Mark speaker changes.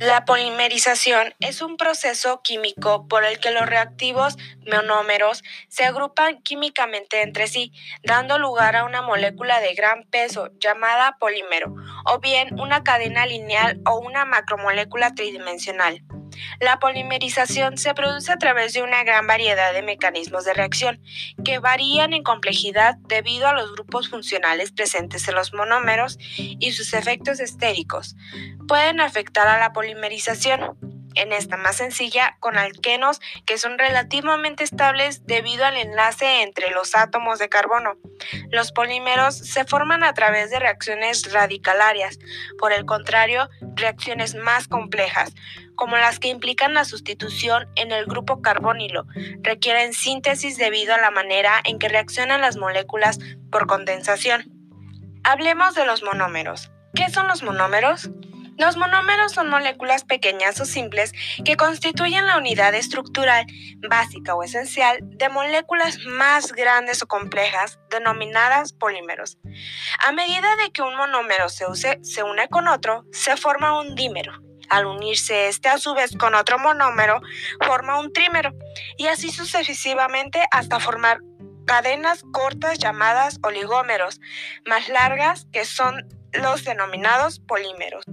Speaker 1: La polimerización es un proceso químico por el que los reactivos monómeros se agrupan químicamente entre sí, dando lugar a una molécula de gran peso llamada polímero, o bien una cadena lineal o una macromolécula tridimensional. La polimerización se produce a través de una gran variedad de mecanismos de reacción que varían en complejidad debido a los grupos funcionales presentes en los monómeros y sus efectos estéricos. Pueden afectar a la polimerización en esta más sencilla, con alquenos que son relativamente estables debido al enlace entre los átomos de carbono. Los polímeros se forman a través de reacciones radicalarias, por el contrario, reacciones más complejas, como las que implican la sustitución en el grupo carbonilo, requieren síntesis debido a la manera en que reaccionan las moléculas por condensación. Hablemos de los monómeros. ¿Qué son los monómeros? Los monómeros son moléculas pequeñas o simples que constituyen la unidad estructural básica o esencial de moléculas más grandes o complejas denominadas polímeros. A medida de que un monómero se, se une con otro, se forma un dímero. Al unirse este a su vez con otro monómero, forma un trímero y así sucesivamente hasta formar cadenas cortas llamadas oligómeros, más largas que son los denominados polímeros.